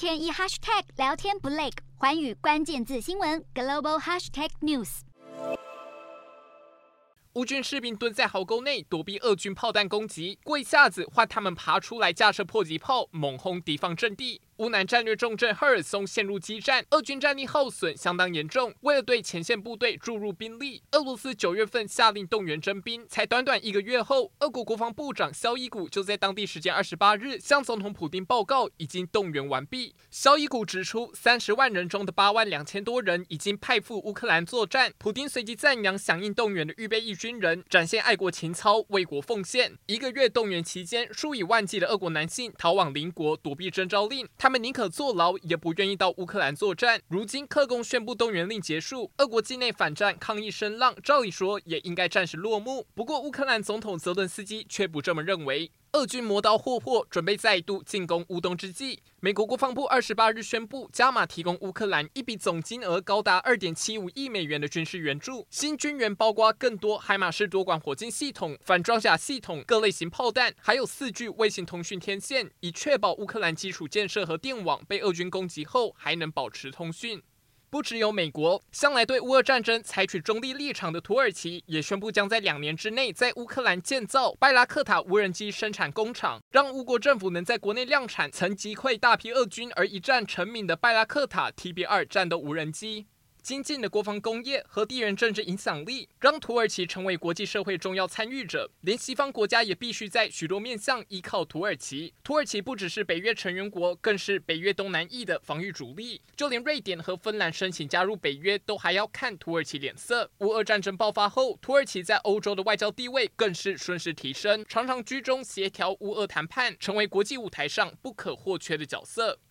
天一 hashtag 聊天不累，环宇关键字新闻 global hashtag news。乌军士兵蹲在壕沟内躲避俄军炮弹攻击，过一下子换他们爬出来架设迫击炮猛轰敌方阵地。乌南战略重镇赫尔松陷入激战，俄军战力耗损相当严重。为了对前线部队注入兵力，俄罗斯九月份下令动员征兵，才短短一个月后，俄国国防部长肖伊古就在当地时间二十八日向总统普丁报告，已经动员完毕。肖伊古指出，三十万人中的八万两千多人已经派赴乌克兰作战。普丁随即赞扬响应动员的预备役军人，展现爱国情操，为国奉献。一个月动员期间，数以万计的俄国男性逃往邻国躲避征召令，他他们宁可坐牢，也不愿意到乌克兰作战。如今克工宣布动员令结束，俄国境内反战抗议声浪，照理说也应该暂时落幕。不过，乌克兰总统泽伦斯基却不这么认为。俄军磨刀霍霍，准备再度进攻乌东之际，美国国防部二十八日宣布加码提供乌克兰一笔总金额高达二点七五亿美元的军事援助。新军援包括更多海马式多管火箭系统、反装甲系统、各类型炮弹，还有四具卫星通讯天线，以确保乌克兰基础建设和电网被俄军攻击后还能保持通讯。不只有美国，向来对乌俄战争采取中立立场的土耳其也宣布将在两年之内在乌克兰建造拜拉克塔无人机生产工厂，让乌国政府能在国内量产曾击溃大批俄军而一战成名的拜拉克塔 TB2 战斗无人机。精进的国防工业和地缘政治影响力，让土耳其成为国际社会重要参与者。连西方国家也必须在许多面向依靠土耳其。土耳其不只是北约成员国，更是北约东南翼的防御主力。就连瑞典和芬兰申请加入北约，都还要看土耳其脸色。乌俄战争爆发后，土耳其在欧洲的外交地位更是顺势提升，常常居中协调乌俄谈判，成为国际舞台上不可或缺的角色。